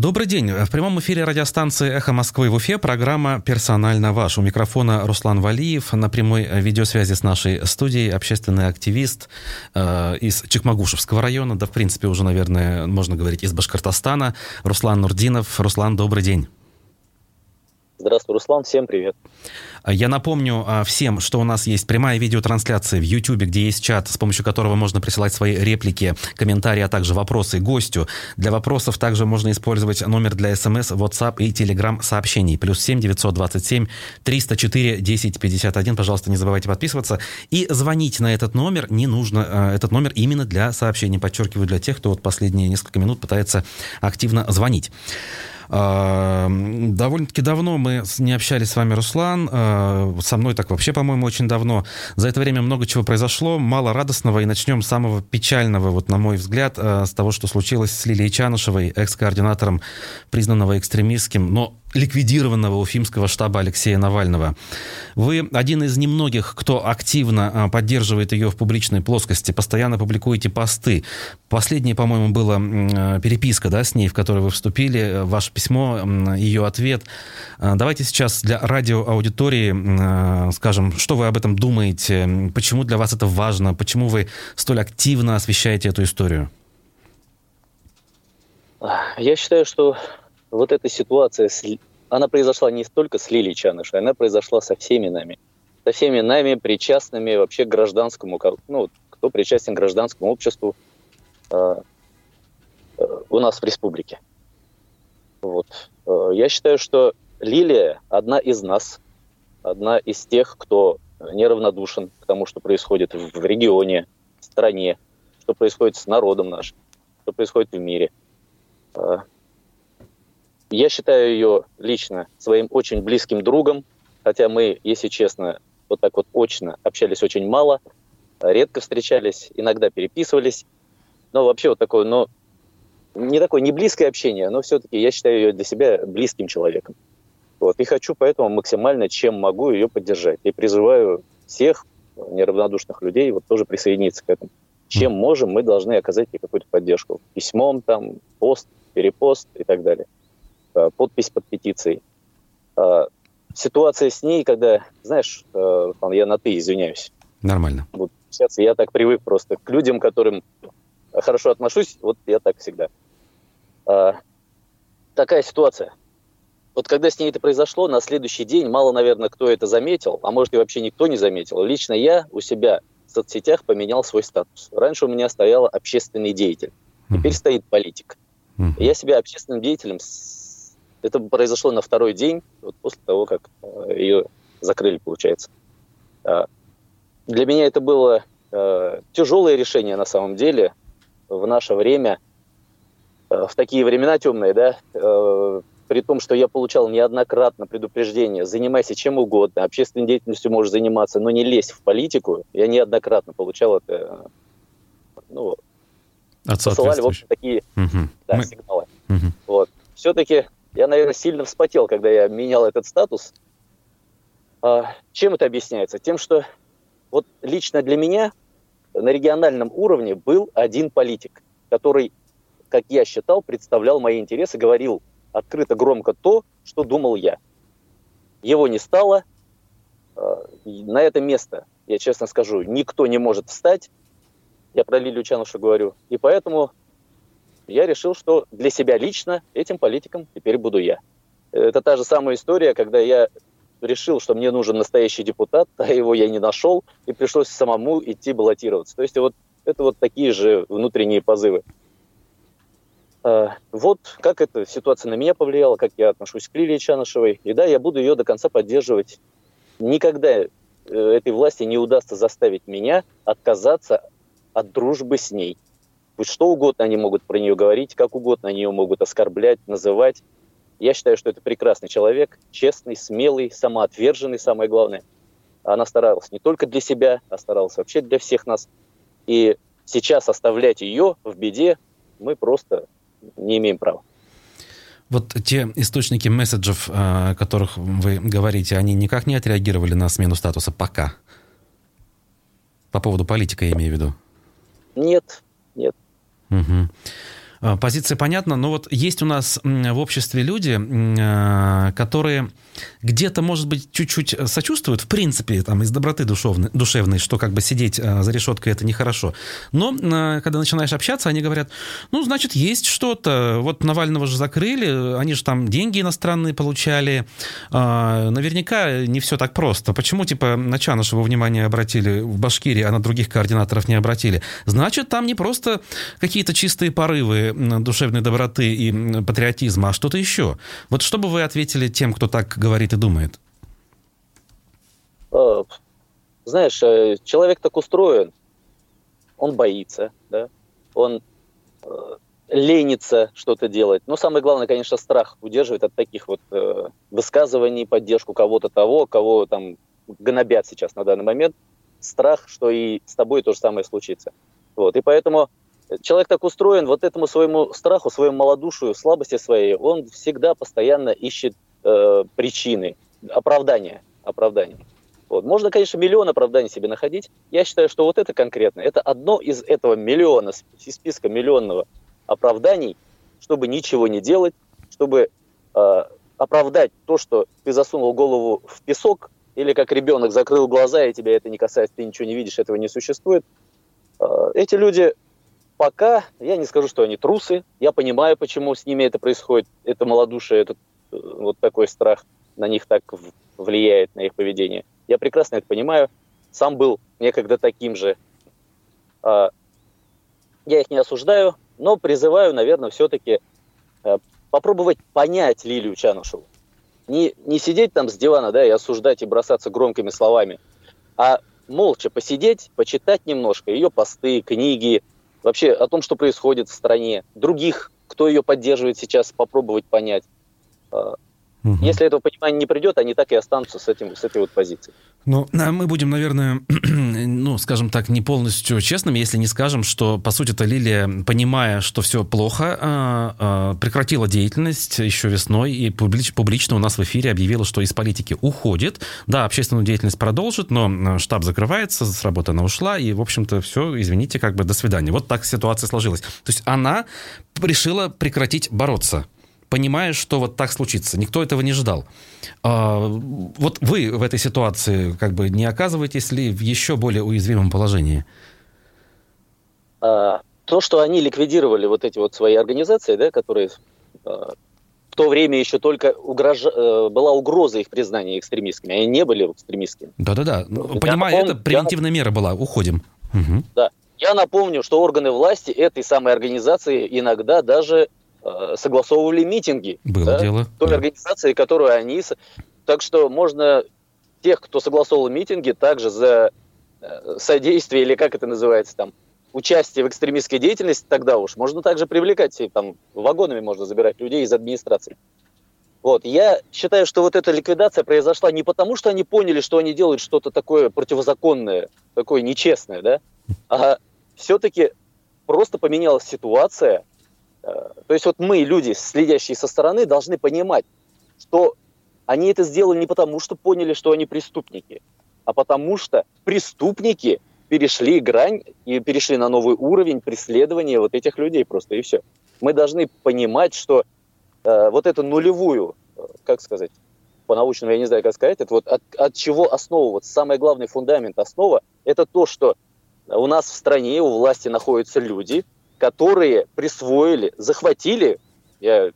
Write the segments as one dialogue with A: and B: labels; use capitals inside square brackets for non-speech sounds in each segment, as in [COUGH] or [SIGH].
A: Добрый день. В прямом эфире радиостанции «Эхо Москвы» в Уфе программа «Персонально ваш». У микрофона Руслан Валиев. На прямой видеосвязи с нашей студией общественный активист э, из Чекмагушевского района, да, в принципе, уже, наверное, можно говорить, из Башкортостана, Руслан Нурдинов. Руслан, добрый день.
B: Здравствуй, Руслан, всем привет.
A: Я напомню а, всем, что у нас есть прямая видеотрансляция в YouTube, где есть чат, с помощью которого можно присылать свои реплики, комментарии, а также вопросы гостю. Для вопросов также можно использовать номер для смс, WhatsApp и Telegram сообщений. Плюс 7 927 304 1051. Пожалуйста, не забывайте подписываться. И звонить на этот номер не нужно. А, этот номер именно для сообщений. Подчеркиваю, для тех, кто вот последние несколько минут пытается активно звонить. Довольно-таки давно мы не общались с вами, Руслан. А, со мной так вообще, по-моему, очень давно. За это время много чего произошло, мало радостного. И начнем с самого печального, вот на мой взгляд, а, с того, что случилось с Лилией Чанышевой, экс-координатором, признанного экстремистским, но ликвидированного уфимского штаба Алексея Навального. Вы один из немногих, кто активно а, поддерживает ее в публичной плоскости, постоянно публикуете посты. Последнее, по-моему, была переписка да, с ней, в которой вы вступили, ваше письмо, ее ответ. А, давайте сейчас для радиоаудитории а, скажем, что вы об этом думаете, почему для вас это важно, почему вы столь активно освещаете эту историю.
B: Я считаю, что вот эта ситуация, она произошла не столько с Лилией Чанышей, она произошла со всеми нами. Со всеми нами, причастными вообще к гражданскому, ну, кто причастен к гражданскому обществу э, э, у нас в республике. Вот. Э, я считаю, что Лилия одна из нас, одна из тех, кто неравнодушен к тому, что происходит в регионе, в стране, что происходит с народом нашим, что происходит в мире. Я считаю ее лично своим очень близким другом, хотя мы, если честно, вот так вот очно общались очень мало, редко встречались, иногда переписывались. Но вообще вот такое, но не такое не близкое общение, но все-таки я считаю ее для себя близким человеком. Вот, и хочу поэтому максимально, чем могу, ее поддержать. И призываю всех неравнодушных людей вот тоже присоединиться к этому. Чем можем, мы должны оказать ей какую-то поддержку. Письмом, там, пост, перепост и так далее. Э, подпись под петицией. Э, ситуация с ней, когда, знаешь, э, я на «ты», извиняюсь.
A: Нормально.
B: Вот сейчас я так привык просто к людям, которым хорошо отношусь, вот я так всегда. Такая ситуация. Вот когда с ней это произошло, на следующий день, мало, наверное, кто это заметил, а может и вообще никто не заметил. Лично я у себя в соцсетях поменял свой статус. Раньше у меня стоял общественный деятель, теперь стоит политик. Я себя общественным деятелем это произошло на второй день, вот после того, как э, ее закрыли, получается. А, для меня это было э, тяжелое решение на самом деле в наше время, э, в такие времена темные, да, при том, что я получал неоднократно предупреждение, занимайся чем угодно, общественной деятельностью можешь заниматься, но не лезь в политику. Я неоднократно получал это, ну,
A: От посылали,
B: в общем, такие угу. да, Мы... сигналы. Угу. Вот. Все-таки я, наверное, сильно вспотел, когда я менял этот статус. А, чем это объясняется? Тем, что вот лично для меня на региональном уровне был один политик, который, как я считал, представлял мои интересы, говорил открыто, громко то, что думал я. Его не стало. А, на это место, я честно скажу, никто не может встать. Я про Лилию Чанушу говорю. И поэтому я решил, что для себя лично этим политиком теперь буду я. Это та же самая история, когда я решил, что мне нужен настоящий депутат, а его я не нашел, и пришлось самому идти баллотироваться. То есть вот это вот такие же внутренние позывы. А, вот как эта ситуация на меня повлияла, как я отношусь к Лилии Чанышевой. И да, я буду ее до конца поддерживать. Никогда э, этой власти не удастся заставить меня отказаться от дружбы с ней. Пусть что угодно они могут про нее говорить, как угодно они ее могут оскорблять, называть. Я считаю, что это прекрасный человек, честный, смелый, самоотверженный, самое главное. Она старалась не только для себя, а старалась вообще для всех нас. И сейчас оставлять ее в беде мы просто не имеем права.
A: Вот те источники месседжев, о которых вы говорите, они никак не отреагировали на смену статуса пока? По поводу политика, я имею в виду.
B: Нет.
A: Угу. Позиция понятна, но вот есть у нас в обществе люди, а, которые где-то, может быть, чуть-чуть сочувствуют, в принципе, там, из доброты душевной, душевной, что как бы сидеть а, за решеткой это нехорошо. Но когда начинаешь общаться, они говорят, ну, значит, есть что-то. Вот Навального же закрыли, они же там деньги иностранные получали. Наверняка не все так просто. Почему, типа, на Чанышева внимание обратили в Башкирии, а на других координаторов не обратили? Значит, там не просто какие-то чистые порывы душевной доброты и патриотизма, а что-то еще. Вот что бы вы ответили тем, кто так говорит и думает?
B: А, знаешь, э, человек так устроен, он боится, да, он э, ленится что-то делать. Но самое главное, конечно, страх удерживает от таких вот э, высказываний, поддержку кого-то того, кого там гнобят сейчас на данный момент. Страх, что и с тобой то же самое случится. Вот. И поэтому человек так устроен, вот этому своему страху, своему малодушию, слабости своей, он всегда постоянно ищет э, причины, оправдания, оправдания. Вот. Можно, конечно, миллион оправданий себе находить. Я считаю, что вот это конкретно, это одно из этого миллиона, из списка миллионного оправданий, чтобы ничего не делать, чтобы э, оправдать то, что ты засунул голову в песок, или как ребенок закрыл глаза, и тебя это не касается, ты ничего не видишь, этого не существует. Э, эти люди пока я не скажу, что они трусы. Я понимаю, почему с ними это происходит. Это малодушие, этот э, вот такой страх на них так влияет, на их поведение. Я прекрасно это понимаю. Сам был некогда таким же. А, я их не осуждаю, но призываю, наверное, все-таки э, попробовать понять Лилию Чанушеву. Не, не сидеть там с дивана, да, и осуждать и бросаться громкими словами, а молча посидеть, почитать немножко ее посты, книги, вообще о том, что происходит в стране, других, кто ее поддерживает сейчас, попробовать понять. Угу. Если этого понимания не придет, они так и останутся с, этим, с этой вот позицией.
A: Ну, мы будем, наверное, [CLEARS THROAT] ну, скажем так, не полностью честными, если не скажем, что, по сути то Лилия, понимая, что все плохо, а, а, прекратила деятельность еще весной и публич, публично у нас в эфире объявила, что из политики уходит. Да, общественную деятельность продолжит, но штаб закрывается, с работы она ушла, и, в общем-то, все, извините, как бы до свидания. Вот так ситуация сложилась. То есть она решила прекратить бороться понимая, что вот так случится. Никто этого не ждал. А, вот вы в этой ситуации как бы не оказываетесь ли в еще более уязвимом положении?
B: А, то, что они ликвидировали вот эти вот свои организации, да, которые а, в то время еще только угрож... Э, была угроза их признания экстремистскими. Они не были экстремистскими.
A: Да-да-да. Понимаю, напом... это превентивная я... мера была. Уходим. Угу.
B: Да. Я напомню, что органы власти этой самой организации иногда даже согласовывали митинги.
A: Было да, дело.
B: Той да. организации, которую они... Так что можно тех, кто согласовывал митинги, также за э, содействие, или как это называется, там, участие в экстремистской деятельности, тогда уж можно также привлекать, там, вагонами можно забирать людей из администрации. Вот. Я считаю, что вот эта ликвидация произошла не потому, что они поняли, что они делают что-то такое противозаконное, такое нечестное, да, а все-таки просто поменялась ситуация, Э, то есть вот мы, люди, следящие со стороны, должны понимать, что они это сделали не потому, что поняли, что они преступники, а потому что преступники перешли грань и перешли на новый уровень преследования вот этих людей просто, и все. Мы должны понимать, что э, вот эту нулевую, э, как сказать, по-научному я не знаю, как сказать, это вот от, от чего основываться. Самый главный фундамент, основа, это то, что у нас в стране, у власти находятся люди, которые присвоили, захватили, я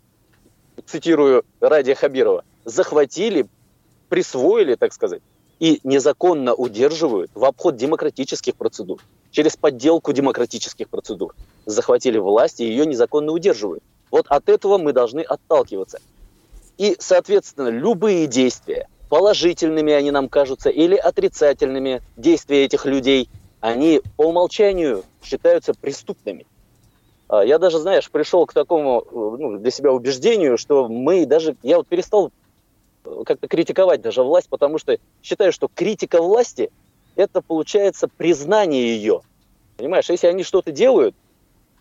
B: цитирую Радия Хабирова, захватили, присвоили, так сказать, и незаконно удерживают в обход демократических процедур, через подделку демократических процедур. Захватили власть и ее незаконно удерживают. Вот от этого мы должны отталкиваться. И, соответственно, любые действия, положительными они нам кажутся или отрицательными, действия этих людей, они по умолчанию считаются преступными. А, я даже, знаешь, пришел к такому э, ну, для себя убеждению, что мы даже, я вот перестал э, как-то критиковать даже власть, потому что считаю, что критика власти – это, получается, признание ее. Понимаешь, если они что-то делают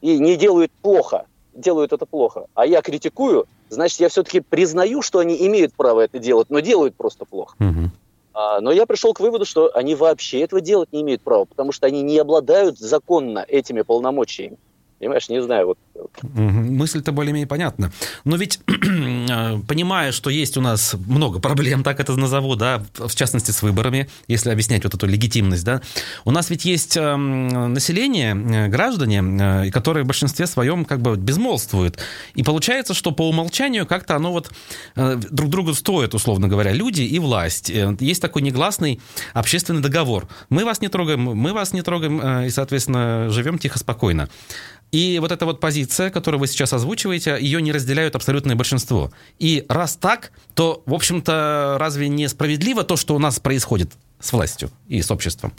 B: и не делают плохо, делают это плохо, а я критикую, значит, я все-таки признаю, что они имеют право это делать, но делают просто плохо. Угу. А, но я пришел к выводу, что они вообще этого делать не имеют права, потому что они не обладают законно этими полномочиями. Понимаешь, не знаю, вот
A: Мысль-то более-менее понятна. Но ведь, [CLEARS THROAT] э, понимая, что есть у нас много проблем, так это назову, да, в частности с выборами, если объяснять вот эту легитимность, да, у нас ведь есть эм, население, э, граждане, э, которые в большинстве своем как бы безмолвствуют. И получается, что по умолчанию как-то оно вот друг другу стоит, условно говоря, люди и власть. Есть такой негласный общественный договор. Мы вас не трогаем, мы вас не трогаем, и, соответственно, живем тихо, спокойно. И вот эта вот позиция, которую вы сейчас озвучиваете, ее не разделяют абсолютное большинство. И раз так, то, в общем-то, разве не справедливо то, что у нас происходит с властью и с обществом?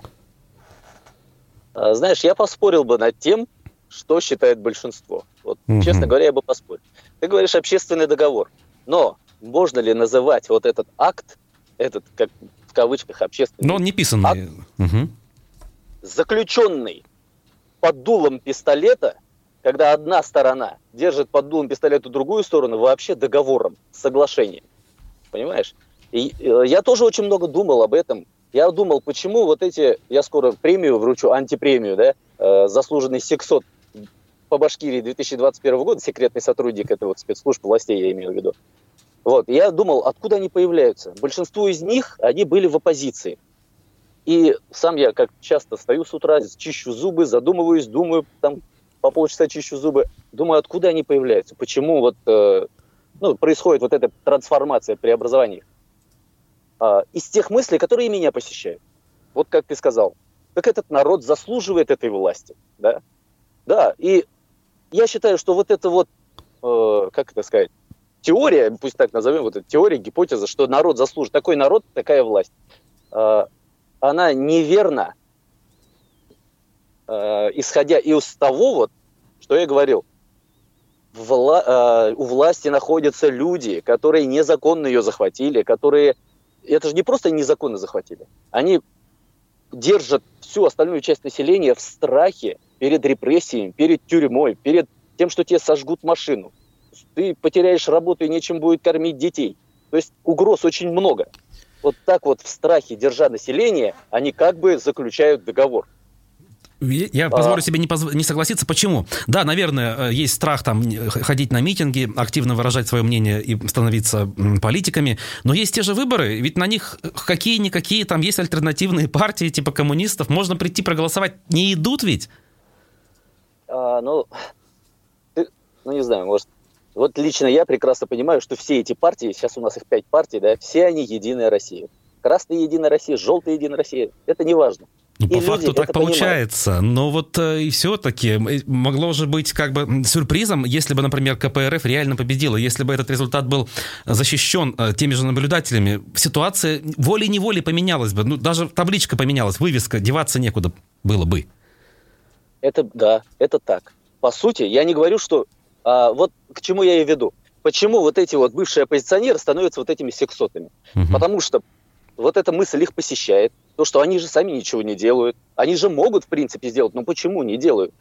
B: А, знаешь, я поспорил бы над тем, что считает большинство. Вот, угу. честно говоря, я бы поспорил. Ты говоришь общественный договор. Но можно ли называть вот этот акт, этот, как в кавычках, общественный
A: Но он не писанный. Акт, угу.
B: заключенный под дулом пистолета когда одна сторона держит под дулом пистолета другую сторону вообще договором, соглашением. Понимаешь? И э, я тоже очень много думал об этом. Я думал, почему вот эти, я скоро премию вручу, антипремию, да, э, заслуженный сексот по Башкирии 2021 года, секретный сотрудник этого вот спецслужб властей, я имею в виду. Вот, я думал, откуда они появляются. Большинство из них, они были в оппозиции. И сам я, как часто стою с утра, чищу зубы, задумываюсь, думаю, там, по полчаса чищу зубы, думаю, откуда они появляются, почему вот э, ну, происходит вот эта трансформация, преобразование их. А, из тех мыслей, которые меня посещают. Вот как ты сказал, как этот народ заслуживает этой власти, да? Да, и я считаю, что вот это вот, э, как это сказать, теория, пусть так назовем, вот эта теория, гипотеза, что народ заслуживает, такой народ, такая власть, э, она неверна э, исходя из того, вот, что я говорил, вла- э, у власти находятся люди, которые незаконно ее захватили, которые... Это же не просто незаконно захватили. Они держат всю остальную часть населения в страхе перед репрессиями, перед тюрьмой, перед тем, что тебе сожгут машину. Ты потеряешь работу и нечем будет кормить детей. То есть угроз очень много. Вот так вот в страхе, держа население, они как бы заключают договор.
A: Я позволю себе не, позв... не согласиться. Почему? Да, наверное, э, есть страх там ходить на митинги, активно выражать свое мнение и становиться политиками, но есть те же выборы, ведь на них какие-никакие, там есть альтернативные партии типа коммунистов, можно прийти проголосовать, не идут ведь?
B: А, ну, ты, ну, не знаю, может, вот лично я прекрасно понимаю, что все эти партии, сейчас у нас их пять партий, да, все они Единая Россия. Красная Единая Россия, желтая Единая Россия, это не важно.
A: Ну, по и факту так получается. Понимают. Но вот э, и все-таки могло же быть как бы сюрпризом, если бы, например, КПРФ реально победила, если бы этот результат был защищен э, теми же наблюдателями. Ситуация волей-неволей поменялась бы. Ну, даже табличка поменялась, вывеска, деваться некуда было бы.
B: Это, да, это так. По сути, я не говорю, что... А, вот к чему я и веду. Почему вот эти вот бывшие оппозиционеры становятся вот этими сексотами? Угу. Потому что вот эта мысль их посещает, то, что они же сами ничего не делают. Они же могут, в принципе, сделать, но почему не делают?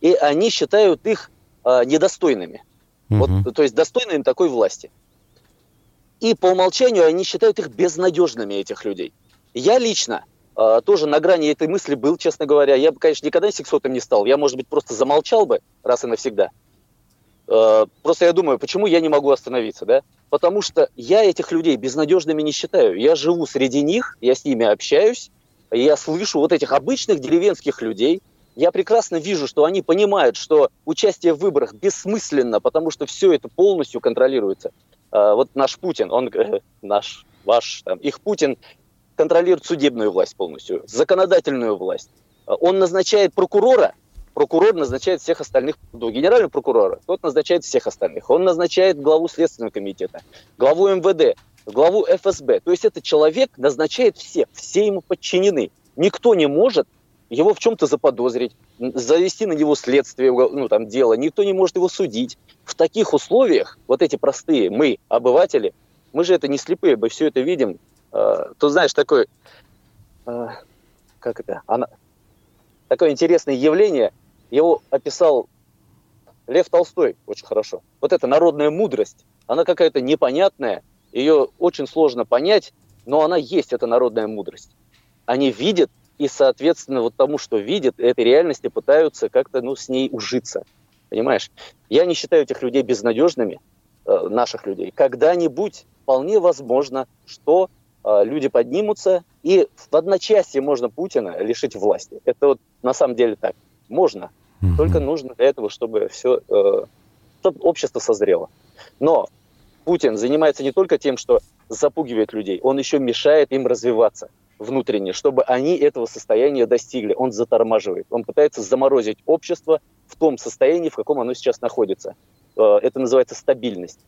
B: И они считают их э, недостойными. Угу. Вот, то есть достойными такой власти. И по умолчанию они считают их безнадежными, этих людей. Я лично э, тоже на грани этой мысли был, честно говоря. Я бы, конечно, никогда сексотом не стал. Я, может быть, просто замолчал бы раз и навсегда. Э, просто я думаю, почему я не могу остановиться, да? Потому что я этих людей безнадежными не считаю. Я живу среди них, я с ними общаюсь, я слышу вот этих обычных деревенских людей. Я прекрасно вижу, что они понимают, что участие в выборах бессмысленно, потому что все это полностью контролируется. Э, вот наш Путин, он, наш, ваш, там, их Путин контролирует судебную власть полностью, законодательную власть. Он назначает прокурора, прокурор назначает всех остальных, генерального прокурора, тот назначает всех остальных. Он назначает главу Следственного комитета, главу МВД, главу ФСБ. То есть этот человек назначает всех, все ему подчинены. Никто не может его в чем-то заподозрить, завести на него следствие, ну, там, дело. Никто не может его судить. В таких условиях, вот эти простые, мы, обыватели, мы же это не слепые, мы все это видим. Э, то знаешь, такой, э, как это, она, такое интересное явление – его описал Лев Толстой очень хорошо. Вот эта народная мудрость, она какая-то непонятная, ее очень сложно понять, но она есть, эта народная мудрость. Они видят и, соответственно, вот тому, что видят, этой реальности пытаются как-то ну, с ней ужиться. Понимаешь? Я не считаю этих людей безнадежными, э, наших людей. Когда-нибудь вполне возможно, что э, люди поднимутся, и в одночасье можно Путина лишить власти. Это вот на самом деле так. Можно. Только нужно для этого, чтобы все, э, чтобы общество созрело. Но Путин занимается не только тем, что запугивает людей, он еще мешает им развиваться внутренне, чтобы они этого состояния достигли. Он затормаживает, он пытается заморозить общество в том состоянии, в каком оно сейчас находится. Э, это называется стабильность.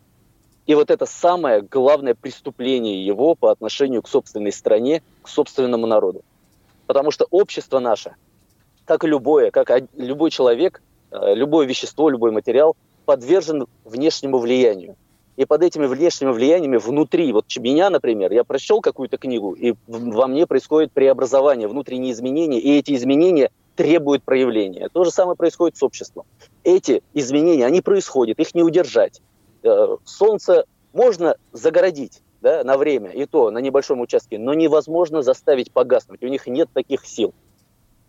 B: И вот это самое главное преступление его по отношению к собственной стране, к собственному народу. Потому что общество наше, как и любое, как любой человек, э, любое вещество, любой материал, подвержен внешнему влиянию. И под этими внешними влияниями внутри, вот меня, например, я прочел какую-то книгу, и во мне происходит преобразование, внутренние изменения, и эти изменения требуют проявления. То же самое происходит с обществом. Эти изменения, они происходят, их не удержать. Э, солнце можно загородить да, на время, и то на небольшом участке, но невозможно заставить погаснуть. У них нет таких сил.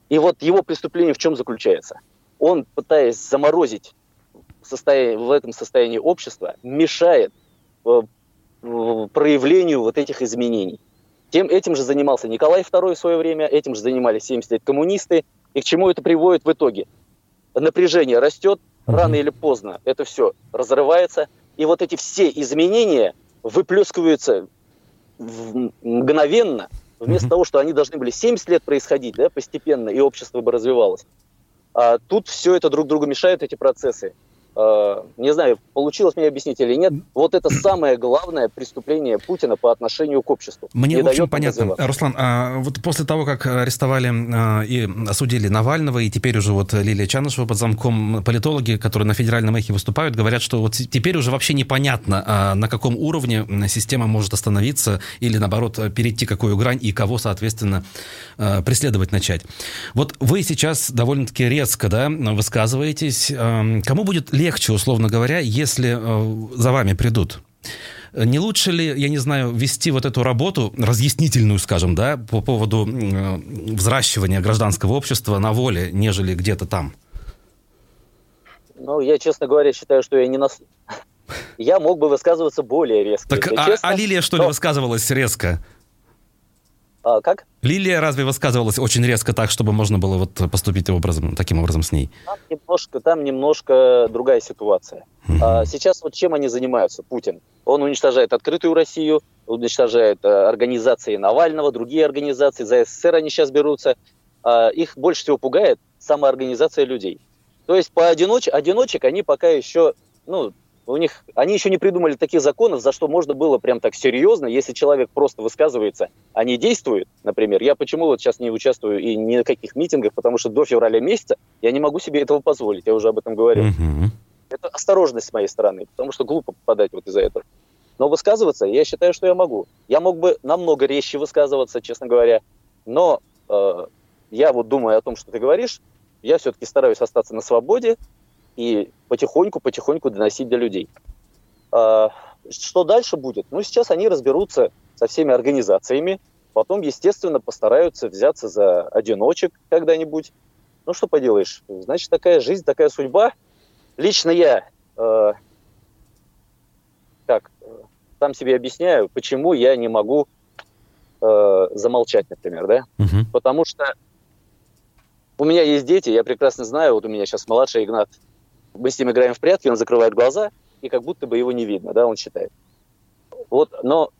B: И вот его преступление в чем заключается? Он, пытаясь заморозить состоянии, в этом состоянии общества мешает э, проявлению вот этих изменений. Тем, этим же занимался Николай II в свое время, этим же занимались 70 лет коммунисты. И к чему это приводит в итоге? Напряжение растет, рано или поздно это все разрывается, и вот эти все изменения выплескиваются мгновенно, вместо того, что они должны были 70 лет происходить, да, постепенно, и общество бы развивалось. А тут все это друг другу мешает, эти процессы. Э, не знаю, получилось мне объяснить или нет, вот это самое главное преступление Путина по отношению к обществу.
A: Мне, не в общем, понятно. Называться. Руслан, а вот после того, как арестовали а, и осудили Навального, и теперь уже вот Лилия Чанышева под замком, политологи, которые на федеральном эхе выступают, говорят, что вот теперь уже вообще непонятно, а, на каком уровне система может остановиться или, наоборот, перейти какую грань и кого, соответственно, а, преследовать начать. Вот вы сейчас довольно-таки резко да, высказываетесь. Кому будет легче легче, условно говоря, если э, за вами придут? Не лучше ли, я не знаю, вести вот эту работу, разъяснительную, скажем, да, по поводу э, взращивания гражданского общества на воле, нежели где-то там?
B: Ну, я, честно говоря, считаю, что я не нас... [LAUGHS] Я мог бы высказываться более резко.
A: Так, а, честно, а Лилия, что но... ли, высказывалась резко?
B: А, как?
A: Лилия разве высказывалась очень резко так, чтобы можно было вот поступить образом, таким образом с ней?
B: Там немножко, там немножко другая ситуация. Угу. А, сейчас вот чем они занимаются, Путин? Он уничтожает открытую Россию, уничтожает а, организации Навального, другие организации, за СССР они сейчас берутся. А, их больше всего пугает самоорганизация людей. То есть по одиноч... одиночек они пока еще ну, у них, они еще не придумали таких законов, за что можно было прям так серьезно, если человек просто высказывается, а не действует, например. Я почему вот сейчас не участвую и ни на каких митингах, потому что до февраля месяца я не могу себе этого позволить, я уже об этом говорил. Mm-hmm. Это осторожность с моей стороны, потому что глупо попадать вот из-за этого. Но высказываться я считаю, что я могу. Я мог бы намного резче высказываться, честно говоря, но э, я вот думаю о том, что ты говоришь, я все-таки стараюсь остаться на свободе, и потихоньку-потихоньку доносить до людей. А, что дальше будет? Ну, сейчас они разберутся со всеми организациями, потом, естественно, постараются взяться за одиночек когда-нибудь. Ну, что поделаешь, значит, такая жизнь, такая судьба. Лично я, э, так, сам себе объясняю, почему я не могу э, замолчать, например, да? Угу. Потому что у меня есть дети, я прекрасно знаю, вот у меня сейчас младший Игнат мы с ним играем в прятки, он закрывает глаза, и как будто бы его не видно, да, он считает. Вот, но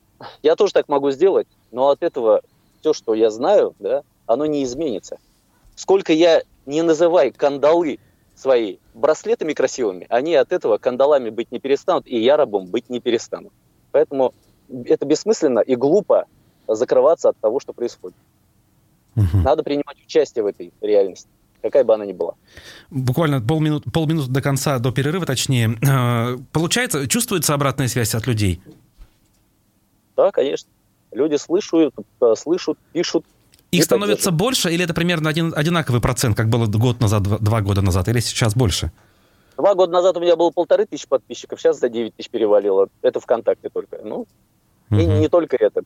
B: я тоже так могу сделать, но от этого все, что я знаю, да, оно не изменится. Сколько я не называй кандалы свои браслетами красивыми, они от этого кандалами быть не перестанут, и я рабом быть не перестану. Поэтому это бессмысленно и глупо закрываться от того, что происходит. Угу. Надо принимать участие в этой реальности какая бы она ни была.
A: Буквально полминуты, полминуты до конца, до перерыва точнее. Э, получается, чувствуется обратная связь от людей?
B: Да, конечно. Люди слышат, э, слышат, пишут.
A: Их становится больше или это примерно один, одинаковый процент, как было год назад, два, два года назад, или сейчас больше?
B: Два года назад у меня было полторы тысячи подписчиков, сейчас за 9 тысяч перевалило. Это ВКонтакте только. Ну, угу. и не только это.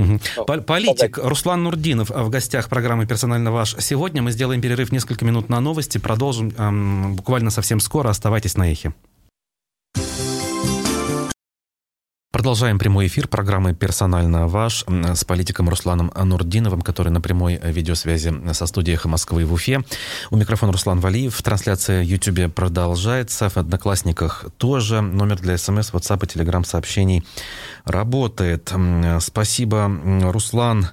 A: Угу. Политик Руслан Нурдинов в гостях программы «Персонально ваш». Сегодня мы сделаем перерыв несколько минут на новости. Продолжим эм, буквально совсем скоро. Оставайтесь на эхе. Продолжаем прямой эфир программы «Персонально ваш» с политиком Русланом Нурдиновым, который на прямой видеосвязи со студией «Эхо Москвы» в Уфе. У микрофона Руслан Валиев. Трансляция в Ютьюбе продолжается. В Одноклассниках тоже. Номер для СМС, WhatsApp и Telegram сообщений работает. Спасибо, Руслан,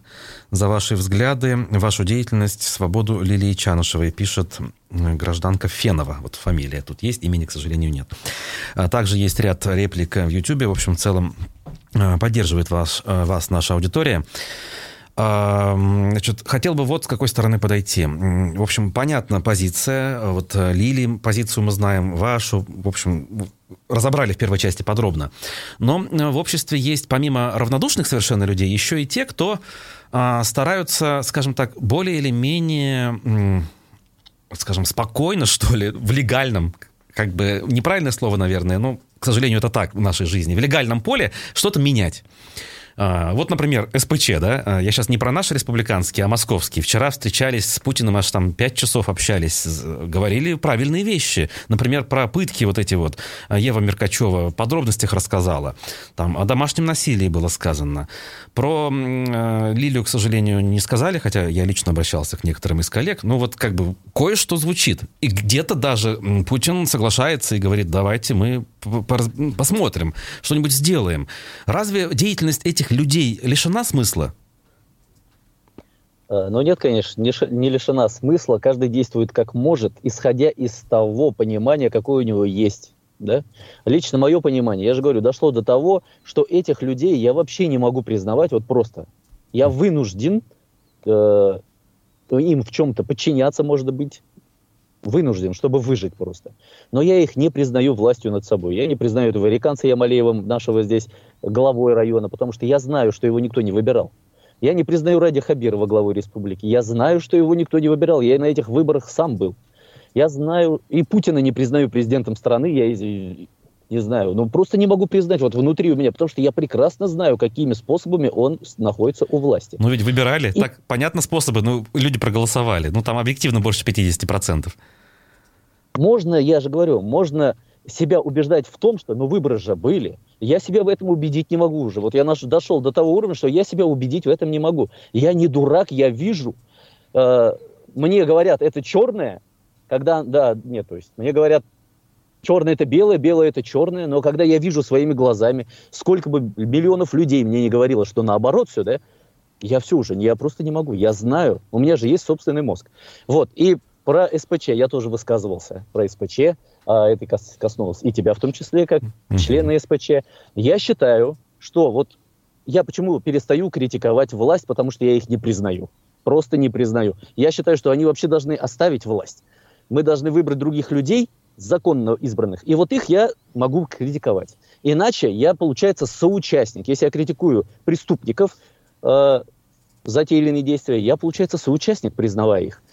A: за ваши взгляды, вашу деятельность, свободу Лилии Чанышевой, пишет гражданка Фенова. Вот фамилия тут есть, имени, к сожалению, нет. А также есть ряд реплик в Ютьюбе. В общем, в целом а, поддерживает вас, а, вас наша аудитория. Значит, хотел бы вот с какой стороны подойти. В общем, понятна позиция. Вот э, Лили позицию мы знаем, вашу. В общем, разобрали в первой части подробно. Но э, в обществе есть, помимо равнодушных совершенно людей, еще и те, кто стараются, скажем так, более или менее, скажем, спокойно, что ли, в легальном, как бы неправильное слово, наверное, но, к сожалению, это так в нашей жизни, в легальном поле что-то менять. А, вот, например, СПЧ, да, а, я сейчас не про наши республиканские, а московские. Вчера встречались с Путиным, аж там пять часов общались, говорили правильные вещи. Например, про пытки вот эти вот. А, Ева Меркачева в подробностях рассказала. Там о домашнем насилии было сказано. Про Лилию, к сожалению, не сказали, хотя я лично обращался к некоторым из коллег. Ну вот как бы кое-что звучит. И где-то даже Путин соглашается и говорит, давайте мы посмотрим, что-нибудь сделаем. Разве деятельность этих людей лишена смысла?
B: Э, ну нет, конечно, не лишена смысла. Каждый действует как может, исходя из того понимания, какое у него есть. Да? Лично мое понимание, я же говорю, дошло до того, что этих людей я вообще не могу признавать вот просто. Я вынужден э, им в чем-то подчиняться, может быть, вынужден, чтобы выжить просто. Но я их не признаю властью над собой. Я не признаю этого Реканца Ямалеева, нашего здесь главой района, потому что я знаю, что его никто не выбирал. Я не признаю Ради Хабирова главой республики. Я знаю, что его никто не выбирал. Я на этих выборах сам был. Я знаю, и Путина не признаю президентом страны. Я не знаю, ну просто не могу признать вот внутри у меня, потому что я прекрасно знаю, какими способами он находится у власти.
A: Ну ведь выбирали, и... так понятно способы, ну люди проголосовали, ну там объективно больше 50%.
B: Можно, я же говорю, можно себя убеждать в том, что ну выборы же были. Я себя в этом убедить не могу уже. Вот я наш, дошел до того уровня, что я себя убедить в этом не могу. Я не дурак, я вижу. Э, мне говорят, это черное, когда, да, нет, то есть мне говорят, черное это белое, белое это черное, но когда я вижу своими глазами, сколько бы миллионов людей мне не говорило, что наоборот все, да, я все уже, я просто не могу, я знаю, у меня же есть собственный мозг. Вот, и про СПЧ я тоже высказывался, про СПЧ, а, это коснулось и тебя в том числе, как члена СПЧ. Я считаю, что вот я почему перестаю критиковать власть, потому что я их не признаю. Просто не признаю. Я считаю, что они вообще должны оставить власть. Мы должны выбрать других людей, законно избранных, и вот их я могу критиковать. Иначе я, получается, соучастник. Если я критикую преступников э, за те или иные действия, я, получается, соучастник, признавая их.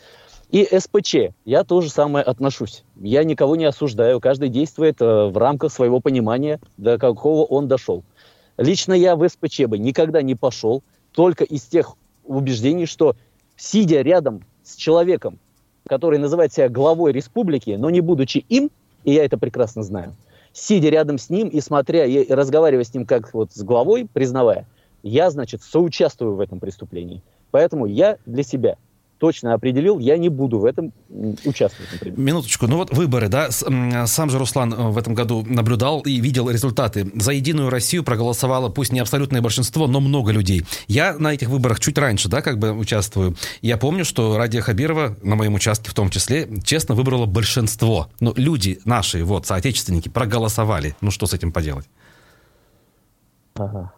B: И СПЧ, я тоже самое отношусь. Я никого не осуждаю, каждый действует э, в рамках своего понимания, до какого он дошел. Лично я в СПЧ бы никогда не пошел, только из тех убеждений, что сидя рядом с человеком, который называет себя главой республики, но не будучи им, и я это прекрасно знаю, сидя рядом с ним и смотря, и разговаривая с ним как вот с главой, признавая, я, значит, соучаствую в этом преступлении. Поэтому я для себя точно определил, я не буду в этом участвовать,
A: например. Минуточку. Ну вот выборы, да, сам же Руслан э, в этом году наблюдал и видел результаты. За «Единую Россию» проголосовало, пусть не абсолютное большинство, но много людей. Я на этих выборах чуть раньше, да, как бы участвую. Я помню, что Радия Хабирова, на моем участке в том числе, честно выбрала большинство. Ну, люди наши, вот, соотечественники, проголосовали. Ну, что с этим поделать?
B: Ага.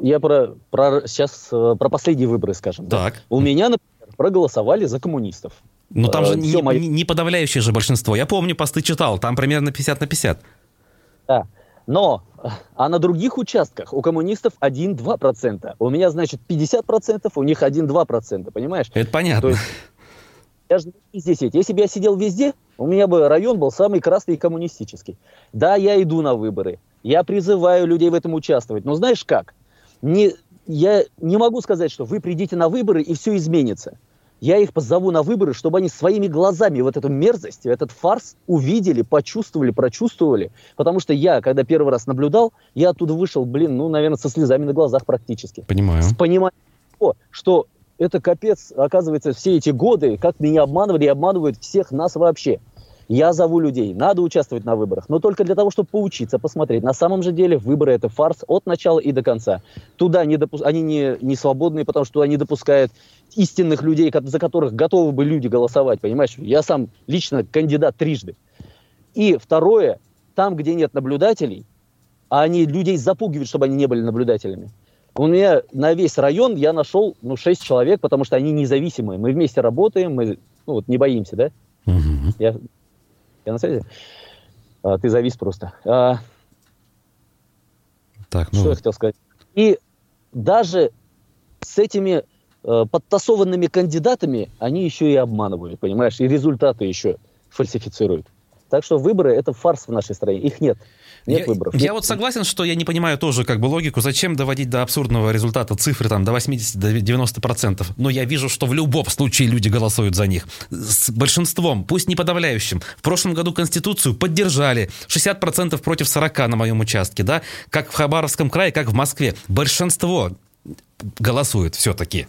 B: Я про, про сейчас э, про последние выборы, скажем.
A: Так. Да?
B: У меня, например, проголосовали за коммунистов.
A: Ну там же э, не, мои... не подавляющее же большинство. Я помню, посты читал, там примерно 50 на 50.
B: Да. Но, а на других участках у коммунистов 1-2%. У меня, значит, 50%, у них 1-2%, понимаешь?
A: Это понятно. То есть,
B: я же не здесь сидеть. Если бы я сидел везде, у меня бы район был самый красный и коммунистический. Да, я иду на выборы. Я призываю людей в этом участвовать. Но знаешь как? Не я не могу сказать, что вы придите на выборы и все изменится. Я их позову на выборы, чтобы они своими глазами вот эту мерзость, этот фарс увидели, почувствовали, прочувствовали. Потому что я, когда первый раз наблюдал, я оттуда вышел, блин, ну, наверное, со слезами на глазах практически.
A: Понимаю.
B: С пониманием, что это капец, оказывается, все эти годы, как меня обманывали и обманывают всех нас вообще. Я зову людей, надо участвовать на выборах, но только для того, чтобы поучиться, посмотреть. На самом же деле выборы это фарс от начала и до конца. Туда не допу... они не, не свободные, потому что не допускают истинных людей, за которых готовы бы люди голосовать, понимаешь? Я сам лично кандидат трижды. И второе, там, где нет наблюдателей, а они людей запугивают, чтобы они не были наблюдателями. У меня на весь район я нашел ну, 6 человек, потому что они независимые. Мы вместе работаем, мы ну, вот, не боимся, да? Угу. Я я на связи? А, ты завис просто. А, так, ну... Что я хотел сказать? И даже с этими э, подтасованными кандидатами они еще и обманывают, понимаешь? И результаты еще фальсифицируют. Так что выборы – это фарс в нашей стране. Их нет. Нет
A: я,
B: выборов.
A: Я вот согласен, что я не понимаю тоже как бы логику, зачем доводить до абсурдного результата цифры там до 80, до 90 процентов. Но я вижу, что в любом случае люди голосуют за них. С большинством, пусть не подавляющим. В прошлом году Конституцию поддержали. 60 процентов против 40 на моем участке, да? Как в Хабаровском крае, как в Москве. Большинство голосует все-таки.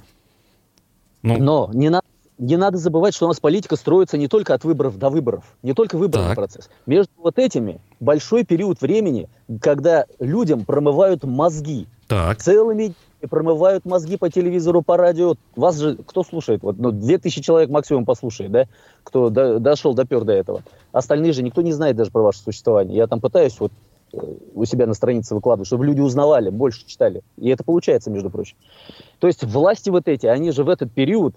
B: Ну... Но не надо не надо забывать, что у нас политика строится не только от выборов до выборов, не только выборный так. процесс. Между вот этими большой период времени, когда людям промывают мозги. Так. Целыми промывают мозги по телевизору, по радио. Вас же кто слушает? Вот, ну, 2000 человек максимум послушает, да? Кто до, дошел, допер до этого. Остальные же никто не знает даже про ваше существование. Я там пытаюсь вот э, у себя на странице выкладывать, чтобы люди узнавали, больше читали. И это получается, между прочим. То есть власти вот эти, они же в этот период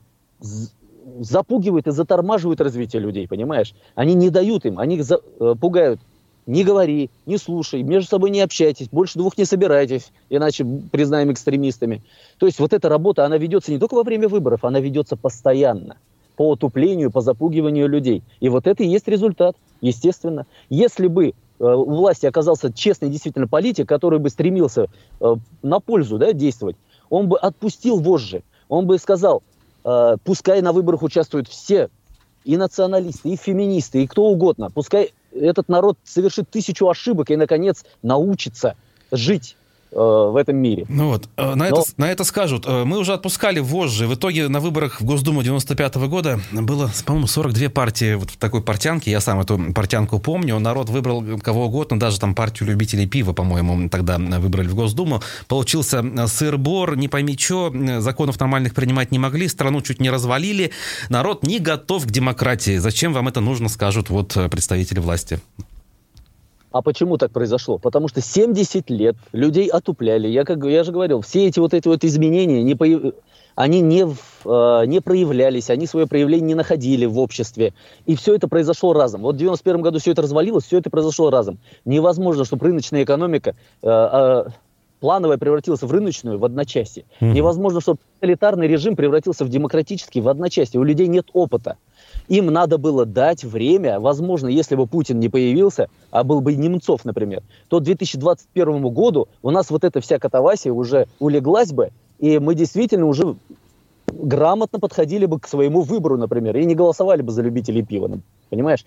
B: запугивают и затормаживают развитие людей, понимаешь? Они не дают им, они за, э, пугают. Не говори, не слушай, между собой не общайтесь, больше двух не собирайтесь, иначе признаем экстремистами. То есть вот эта работа, она ведется не только во время выборов, она ведется постоянно по отуплению, по запугиванию людей. И вот это и есть результат, естественно. Если бы э, у власти оказался честный действительно политик, который бы стремился э, на пользу да, действовать, он бы отпустил вожжи, он бы сказал, пускай на выборах участвуют все, и националисты, и феминисты, и кто угодно. Пускай этот народ совершит тысячу ошибок и, наконец, научится жить Э, в этом мире.
A: Ну вот, э, на, Но... это, на это скажут. Э, мы уже отпускали вожжи. В итоге на выборах в Госдуму 95 -го года было, по-моему, 42 партии вот в такой портянке. Я сам эту портянку помню. Народ выбрал кого угодно, даже там партию любителей пива, по-моему, тогда выбрали в Госдуму. Получился сыр-бор, не пойми что, законов нормальных принимать не могли, страну чуть не развалили. Народ не готов к демократии. Зачем вам это нужно, скажут вот представители власти.
B: А почему так произошло? Потому что 70 лет людей отупляли. Я, как, я же говорил, все эти вот эти вот изменения, не появ... они не, э, не проявлялись, они свое проявление не находили в обществе. И все это произошло разом. Вот в 91 году все это развалилось, все это произошло разом. Невозможно, чтобы рыночная экономика... Э, э, плановая превратилась в рыночную в одночасье. Mm-hmm. Невозможно, чтобы тоталитарный режим превратился в демократический в одночасье. У людей нет опыта. Им надо было дать время. Возможно, если бы Путин не появился, а был бы Немцов, например, то к 2021 году у нас вот эта вся катавасия уже улеглась бы, и мы действительно уже грамотно подходили бы к своему выбору, например, и не голосовали бы за любителей пива, понимаешь?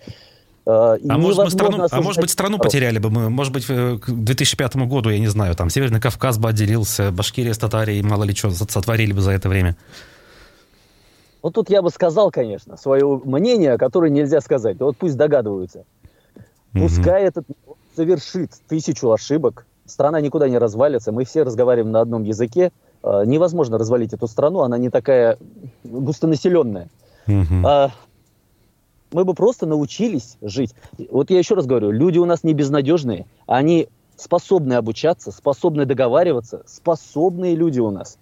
A: А, а может, быть, страну, а может быть, страну потеряли бы мы, может быть, к 2005 году, я не знаю, там Северный Кавказ бы отделился, Башкирия с Татарией, мало ли что, сотворили бы за это время.
B: Вот тут я бы сказал, конечно, свое мнение, которое нельзя сказать. вот пусть догадываются. Пускай этот совершит тысячу ошибок, страна никуда не развалится, мы все разговариваем на одном языке. А, невозможно развалить эту страну, она не такая густонаселенная. А, мы бы просто научились жить. Вот я еще раз говорю, люди у нас не безнадежные, они способны обучаться, способны договариваться, способные люди у нас.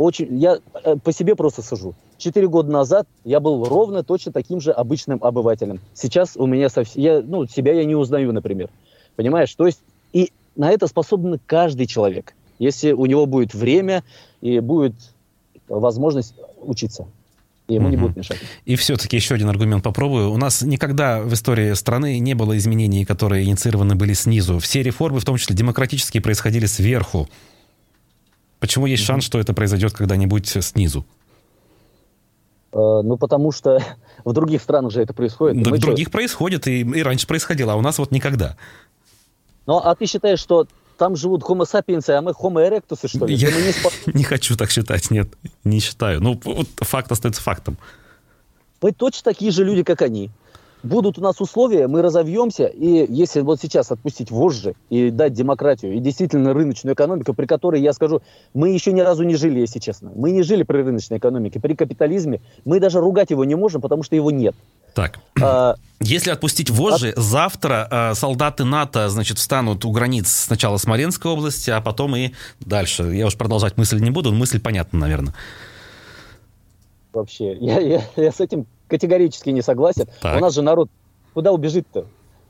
B: Очень, я э, по себе просто сажу. Четыре года назад я был ровно точно таким же обычным обывателем. Сейчас у меня совсем... Я, ну, себя я не узнаю, например. Понимаешь? То есть и на это способен каждый человек, если у него будет время и будет возможность учиться. И ему угу. не будут мешать.
A: И все-таки еще один аргумент попробую. У нас никогда в истории страны не было изменений, которые инициированы были снизу. Все реформы, в том числе демократические, происходили сверху. Почему есть шанс, что это произойдет когда-нибудь снизу?
B: Э, ну, потому что [LAUGHS] в других странах же это происходит.
A: Да, в других что? происходит, и, и раньше происходило, а у нас вот никогда.
B: Ну, а ты считаешь, что там живут homo sapiens, а мы homo erectus, что ли?
A: Я не, спа... [LAUGHS] не хочу так считать, нет, не считаю. Ну, вот факт остается фактом.
B: Мы точно такие же люди, как они будут у нас условия, мы разовьемся, и если вот сейчас отпустить вожжи и дать демократию, и действительно рыночную экономику, при которой, я скажу, мы еще ни разу не жили, если честно. Мы не жили при рыночной экономике, при капитализме. Мы даже ругать его не можем, потому что его нет.
A: Так, а, если отпустить вожжи, от... завтра э, солдаты НАТО, значит, встанут у границ сначала Смоленской области, а потом и дальше. Я уж продолжать мысль не буду, мысль понятна, наверное.
B: Вообще, я, я, я с этим категорически не согласен. Так. У нас же народ куда убежит-то?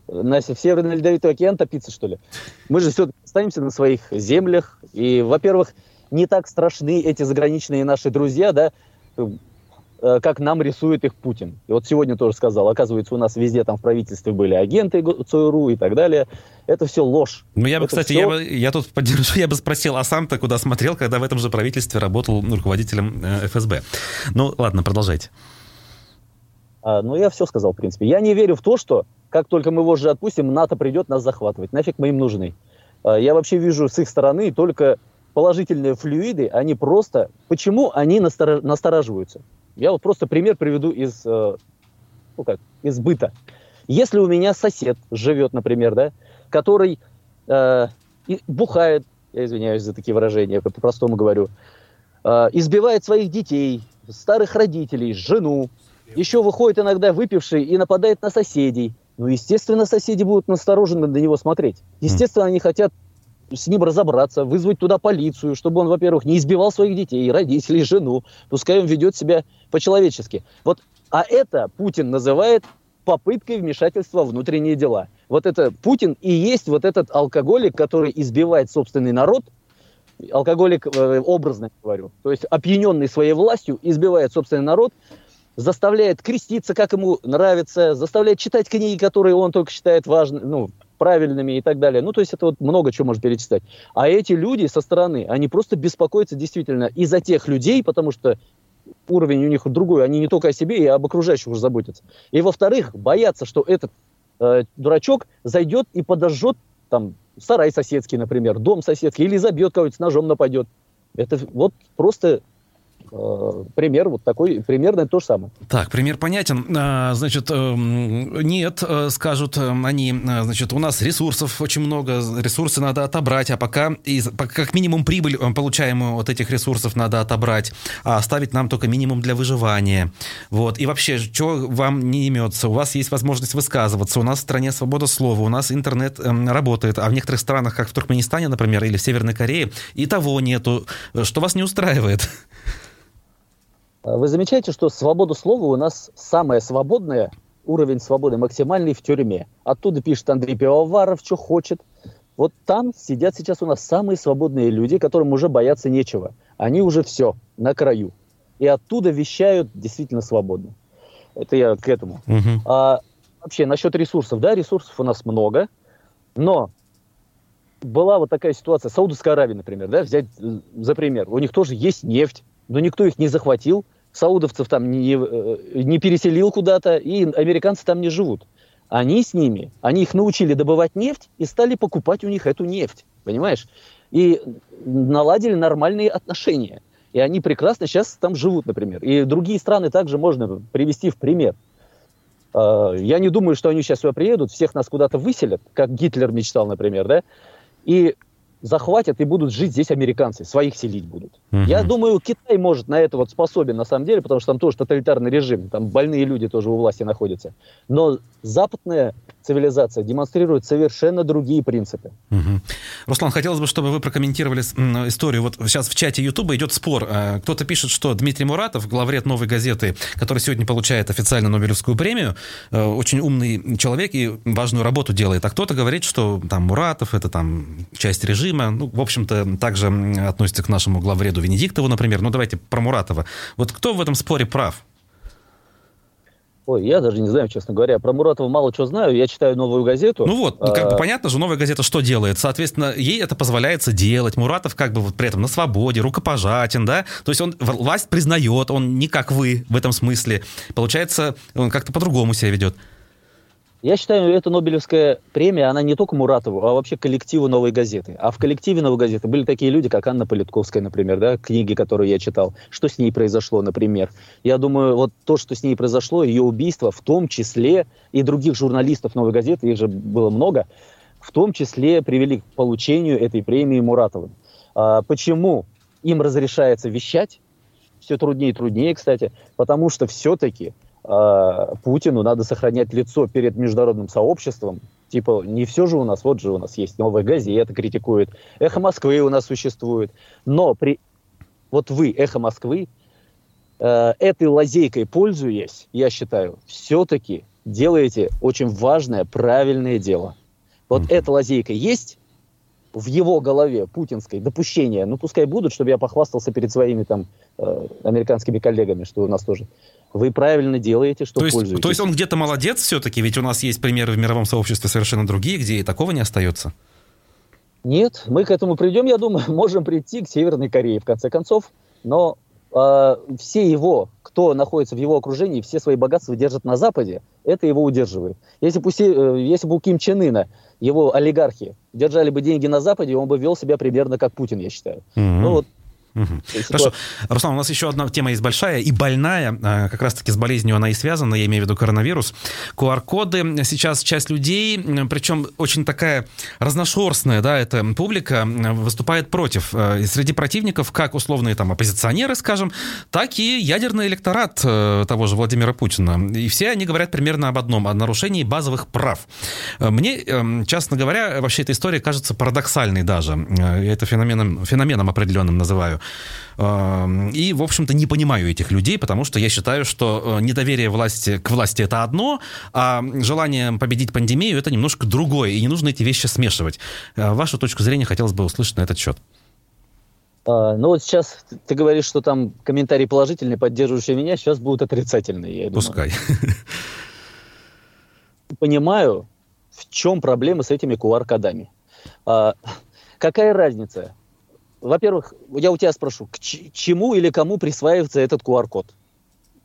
B: На, Северный Ледовитый океан топиться, что ли? Мы же все останемся на своих землях. И, во-первых, не так страшны эти заграничные наши друзья, да, э, как нам рисует их Путин. И вот сегодня тоже сказал, оказывается, у нас везде там в правительстве были агенты ЦРУ и так далее. Это все ложь.
A: Ну, я
B: бы,
A: Это кстати, все... я, бы, я тут поддержу, [LAUGHS] я бы спросил, а сам-то куда смотрел, когда в этом же правительстве работал руководителем э, ФСБ? Ну, ладно, продолжайте.
B: А, ну, я все сказал, в принципе. Я не верю в то, что как только мы его же отпустим, НАТО придет нас захватывать. Нафиг мы им нужны. А, я вообще вижу с их стороны только положительные флюиды, они просто... Почему они настор... настораживаются? Я вот просто пример приведу из, э, ну как, из быта. Если у меня сосед живет, например, да, который э, бухает, я извиняюсь за такие выражения, по-простому говорю, э, избивает своих детей, старых родителей, жену, еще выходит иногда выпивший и нападает на соседей. Ну, естественно, соседи будут настороженно на него смотреть. Естественно, они хотят с ним разобраться, вызвать туда полицию, чтобы он, во-первых, не избивал своих детей, родителей, жену. Пускай он ведет себя по-человечески. Вот, а это Путин называет попыткой вмешательства в внутренние дела. Вот это Путин и есть вот этот алкоголик, который избивает собственный народ, алкоголик э, образно говорю, то есть опьяненный своей властью, избивает собственный народ, заставляет креститься, как ему нравится, заставляет читать книги, которые он только считает важными, ну, правильными и так далее. Ну, то есть это вот много чего можно перечислять. А эти люди со стороны, они просто беспокоятся действительно из-за тех людей, потому что уровень у них другой, они не только о себе, и об окружающих уже заботятся. И во-вторых, боятся, что этот э, дурачок зайдет и подожжет там сарай соседский, например, дом соседский, или забьет кого-нибудь с ножом нападет. Это вот просто пример вот такой, примерно то же самое.
A: Так, пример понятен. А, значит, эм, нет, э, скажут э, они, значит, у нас ресурсов очень много, ресурсы надо отобрать, а пока, как минимум прибыль, получаемую от этих ресурсов надо отобрать, а оставить нам только минимум для выживания. Вот. И вообще, что вам не имется? У вас есть возможность высказываться, у нас в стране свобода слова, у нас интернет эм, работает, а в некоторых странах, как в Туркменистане, например, или в Северной Корее, и того нету. Что вас не устраивает?
B: А вы замечаете, что свобода слова у нас самая свободная, уровень свободы максимальный в тюрьме. Оттуда пишет Андрей Пивоваров, что хочет. Вот там сидят сейчас у нас самые свободные люди, которым уже бояться нечего. Они уже все, на краю. И оттуда вещают действительно свободно. Это я к этому. Угу. А, вообще, насчет ресурсов. Да, ресурсов у нас много, но была вот такая ситуация. Саудовская Аравия, например, да, взять э, за пример. У них тоже есть нефть, но никто их не захватил, саудовцев там не, э, не переселил куда-то, и американцы там не живут. Они с ними, они их научили добывать нефть и стали покупать у них эту нефть, понимаешь? И наладили нормальные отношения. И они прекрасно сейчас там живут, например. И другие страны также можно привести в пример. А, я не думаю, что они сейчас сюда приедут, всех нас куда-то выселят, как Гитлер мечтал, например, да? И захватят и будут жить здесь американцы, своих селить будут. Угу. Я думаю, Китай может на это вот способен на самом деле, потому что там тоже тоталитарный режим, там больные люди тоже у власти находятся. Но западная цивилизация демонстрирует совершенно другие принципы.
A: Угу. Руслан, хотелось бы, чтобы вы прокомментировали историю. Вот сейчас в чате Ютуба идет спор. Э, кто-то пишет, что Дмитрий Муратов, главред «Новой газеты», который сегодня получает официально Нобелевскую премию, э, очень умный человек и важную работу делает. А кто-то говорит, что там Муратов — это там часть режима. Ну, в общем-то, также относится к нашему главреду Венедиктову, например. Ну, давайте про Муратова. Вот кто в этом споре прав?
B: Ой, я даже не знаю, честно говоря. Про Муратова мало чего знаю. Я читаю новую газету.
A: Ну вот, как бы а, понятно же, новая газета что делает? Соответственно, ей это позволяется делать. Муратов как бы вот при этом на свободе, рукопожатен, да? То есть он власть признает, он не как вы в этом смысле. Получается, он как-то по-другому себя ведет.
B: Я считаю, эта Нобелевская премия, она не только Муратову, а вообще коллективу «Новой газеты». А в коллективе «Новой газеты» были такие люди, как Анна Политковская, например, да, книги, которые я читал. Что с ней произошло, например. Я думаю, вот то, что с ней произошло, ее убийство, в том числе и других журналистов «Новой газеты», их же было много, в том числе привели к получению этой премии Муратовым. А почему им разрешается вещать? Все труднее и труднее, кстати, потому что все-таки Путину надо сохранять лицо перед международным сообществом. Типа, не все же у нас, вот же у нас есть новая газета, критикует, «Эхо Москвы» у нас существует. Но при... вот вы, «Эхо Москвы», э, этой лазейкой пользуясь, я считаю, все-таки делаете очень важное, правильное дело. Вот mm-hmm. эта лазейка есть, в его голове путинской допущения, ну пускай будут, чтобы я похвастался перед своими там э, американскими коллегами, что у нас тоже. Вы правильно делаете, что
A: то есть,
B: пользуетесь.
A: То есть он где-то молодец все-таки, ведь у нас есть примеры в мировом сообществе совершенно другие, где и такого не остается.
B: Нет, мы к этому придем, я думаю, [LAUGHS] можем прийти к Северной Корее в конце концов, но э, все его, кто находится в его окружении, все свои богатства держат на Западе, это его удерживает. Если бы, э, если бы у Ким Чен Ына его олигархи держали бы деньги на Западе, он бы вел себя примерно как Путин, я считаю. Mm-hmm. Ну вот
A: Угу. Хорошо. Руслан, у нас еще одна тема есть большая и больная, а, как раз-таки с болезнью она и связана, я имею в виду коронавирус. QR-коды. Сейчас часть людей, причем очень такая разношерстная, да, эта публика, выступает против. А, и среди противников как условные там оппозиционеры, скажем, так и ядерный электорат э, того же Владимира Путина. И все они говорят примерно об одном, о нарушении базовых прав. Мне, эм, честно говоря, вообще эта история кажется парадоксальной даже. Э, я это феноменом, феноменом определенным называю. Эм, и, в общем-то, не понимаю этих людей, потому что я считаю, что э, недоверие власти к власти это одно, а желание победить пандемию это немножко другое, и не нужно эти вещи смешивать. Э, вашу точку зрения хотелось бы услышать на этот счет.
B: А, ну вот сейчас ты говоришь, что там комментарии положительные, поддерживающие меня, сейчас будут отрицательные. Я
A: Пускай. [LAUGHS]
B: Понимаю, в чем проблема с этими QR-кодами. А, какая разница? Во-первых, я у тебя спрошу, к чему или кому присваивается этот QR-код?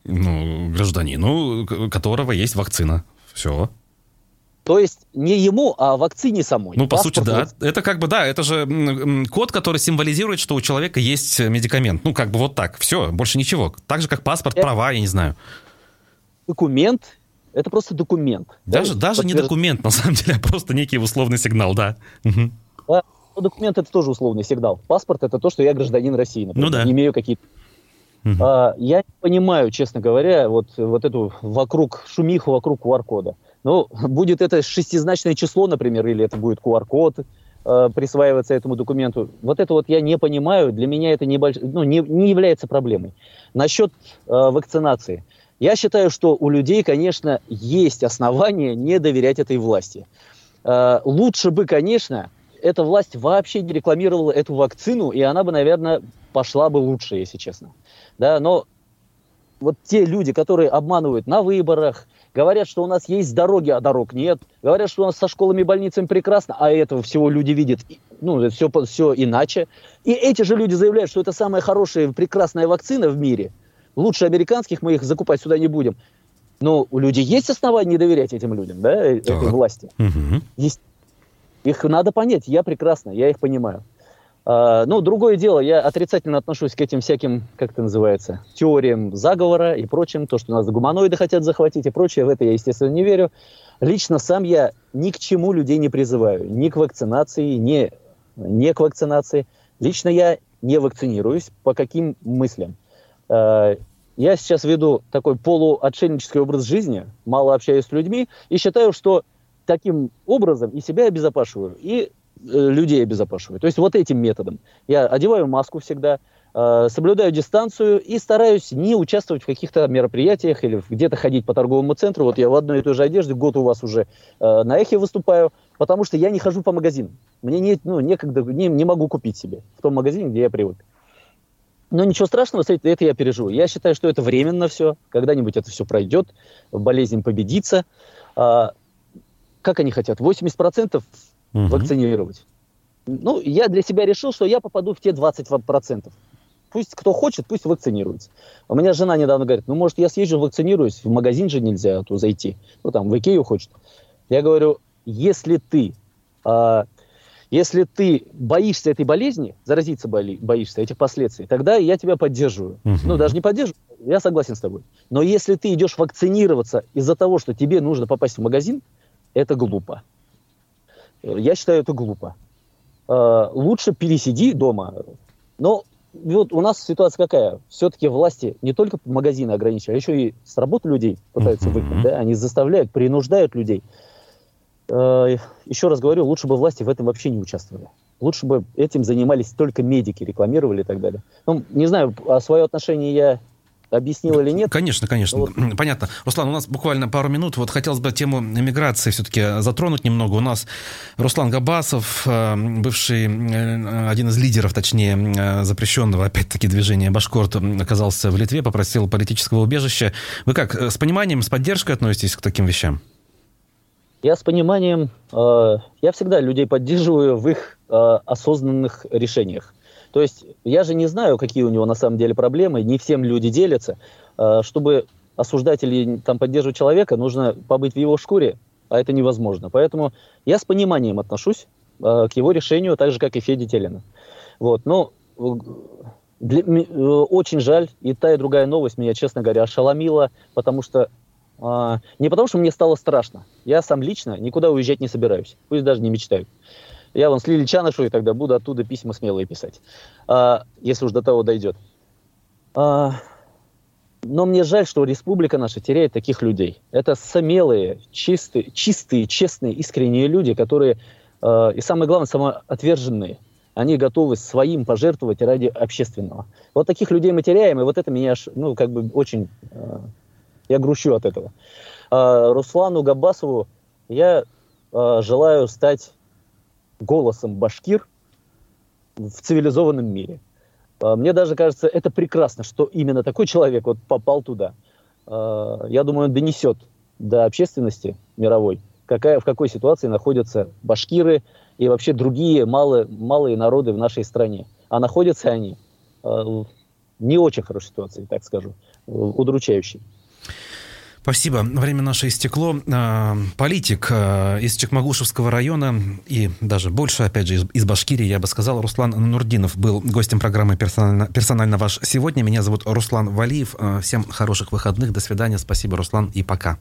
A: Ну, гражданину, которого есть вакцина. Все.
B: То есть не ему, а вакцине самой.
A: Ну, по сути, да. Это как бы, да, это же код, который символизирует, что у человека есть медикамент. Ну, как бы вот так. Все, больше ничего. Так же, как паспорт, это... права, я не знаю.
B: Документ это просто документ.
A: Даже, да? даже Подтвер... не документ, на самом деле, а просто некий условный сигнал, да. Угу.
B: да. Ну, документ это тоже условный сигнал. Паспорт это то, что я гражданин России, например. Ну да. Не имею какие-то Угу. А, я не понимаю, честно говоря, вот, вот эту вокруг шумиху вокруг QR-кода. Ну, будет это шестизначное число, например, или это будет QR-код э, присваиваться этому документу. Вот это вот я не понимаю, для меня это не, больш... ну, не, не является проблемой. Насчет э, вакцинации. Я считаю, что у людей, конечно, есть основания не доверять этой власти. Э, лучше бы, конечно, эта власть вообще не рекламировала эту вакцину, и она бы, наверное, пошла бы лучше, если честно. Да, но вот те люди, которые обманывают на выборах, говорят, что у нас есть дороги, а дорог нет, говорят, что у нас со школами и больницами прекрасно, а этого всего люди видят, ну, все, все иначе. И эти же люди заявляют, что это самая хорошая, прекрасная вакцина в мире. Лучше американских мы их закупать сюда не будем. Но у людей есть основания не доверять этим людям, да, этой власти. Угу. Есть их надо понять, я прекрасно, я их понимаю. Uh, ну, другое дело, я отрицательно отношусь к этим всяким, как это называется, теориям заговора и прочим, то, что нас гуманоиды хотят захватить и прочее, в это я, естественно, не верю. Лично сам я ни к чему людей не призываю, ни к вакцинации, ни не к вакцинации. Лично я не вакцинируюсь. По каким мыслям? Uh, я сейчас веду такой полуотшельнический образ жизни, мало общаюсь с людьми и считаю, что таким образом и себя обезопашиваю, и э, людей обезопашиваю. То есть вот этим методом. Я одеваю маску всегда, э, соблюдаю дистанцию и стараюсь не участвовать в каких-то мероприятиях или где-то ходить по торговому центру. Вот я в одной и той же одежде год у вас уже э, на эхе выступаю, потому что я не хожу по магазинам. Мне не, ну, некогда, не, не могу купить себе в том магазине, где я привык. Но ничего страшного, это я переживу. Я считаю, что это временно все. Когда-нибудь это все пройдет, болезнь победится. А, как они хотят? 80% угу. вакцинировать. Ну, я для себя решил, что я попаду в те 20%. Пусть кто хочет, пусть вакцинируется. У меня жена недавно говорит, ну, может, я съезжу, вакцинируюсь, в магазин же нельзя а то зайти. Ну, там, в Икею хочет. Я говорю, если ты а, если ты боишься этой болезни, заразиться боли, боишься этих последствий, тогда я тебя поддерживаю. Угу. Ну, даже не поддерживаю, я согласен с тобой. Но если ты идешь вакцинироваться из-за того, что тебе нужно попасть в магазин, это глупо. Я считаю, это глупо. Э, лучше пересиди дома. Но вот у нас ситуация какая? Все-таки власти не только магазины ограничивают, а еще и с работы людей пытаются выгнать. Да? Они заставляют, принуждают людей. Э, еще раз говорю, лучше бы власти в этом вообще не участвовали. Лучше бы этим занимались только медики, рекламировали и так далее. Ну, не знаю, а свое отношение я объяснил или нет.
A: Конечно, конечно. Вот. Понятно. Руслан, у нас буквально пару минут. Вот хотелось бы тему эмиграции все-таки затронуть немного. У нас Руслан Габасов, э, бывший, э, один из лидеров, точнее, запрещенного, опять-таки, движения Башкорт, оказался в Литве, попросил политического убежища. Вы как, с пониманием, с поддержкой относитесь к таким вещам?
B: Я с пониманием, э, я всегда людей поддерживаю в их э, осознанных решениях. То есть я же не знаю, какие у него на самом деле проблемы, не всем люди делятся. Э, чтобы осуждать или там, поддерживать человека, нужно побыть в его шкуре, а это невозможно. Поэтому я с пониманием отношусь э, к его решению, так же, как и Феди Телина. Вот. Но для, э, очень жаль, и та, и другая новость меня, честно говоря, ошеломила, потому что не потому, что мне стало страшно. Я сам лично никуда уезжать не собираюсь. Пусть даже не мечтаю. Я вон с Лили Чанышевой тогда буду оттуда письма смелые писать. А, если уж до того дойдет. А, но мне жаль, что республика наша теряет таких людей. Это смелые, чистые, чистые, честные, искренние люди, которые, э, и самое главное, самоотверженные. Они готовы своим пожертвовать ради общественного. Вот таких людей мы теряем, и вот это меня, ну, как бы очень э, я грущу от этого. А, Руслану Габасову я желаю стать голосом башкир в цивилизованном мире. А, мне даже кажется, это прекрасно, что именно такой человек вот попал туда. А, я думаю, он донесет до общественности мировой, какая, в какой ситуации находятся башкиры и вообще другие малые, малые народы в нашей стране. А находятся они а, в не очень хорошей ситуации, так скажу, удручающей.
A: Спасибо. Время наше истекло. А, политик а, из Чекмагушевского района и даже больше, опять же, из, из Башкирии, я бы сказал, Руслан Нурдинов был гостем программы «Персонально, персонально ваш сегодня». Меня зовут Руслан Валиев. А, всем хороших выходных. До свидания. Спасибо, Руслан, и пока.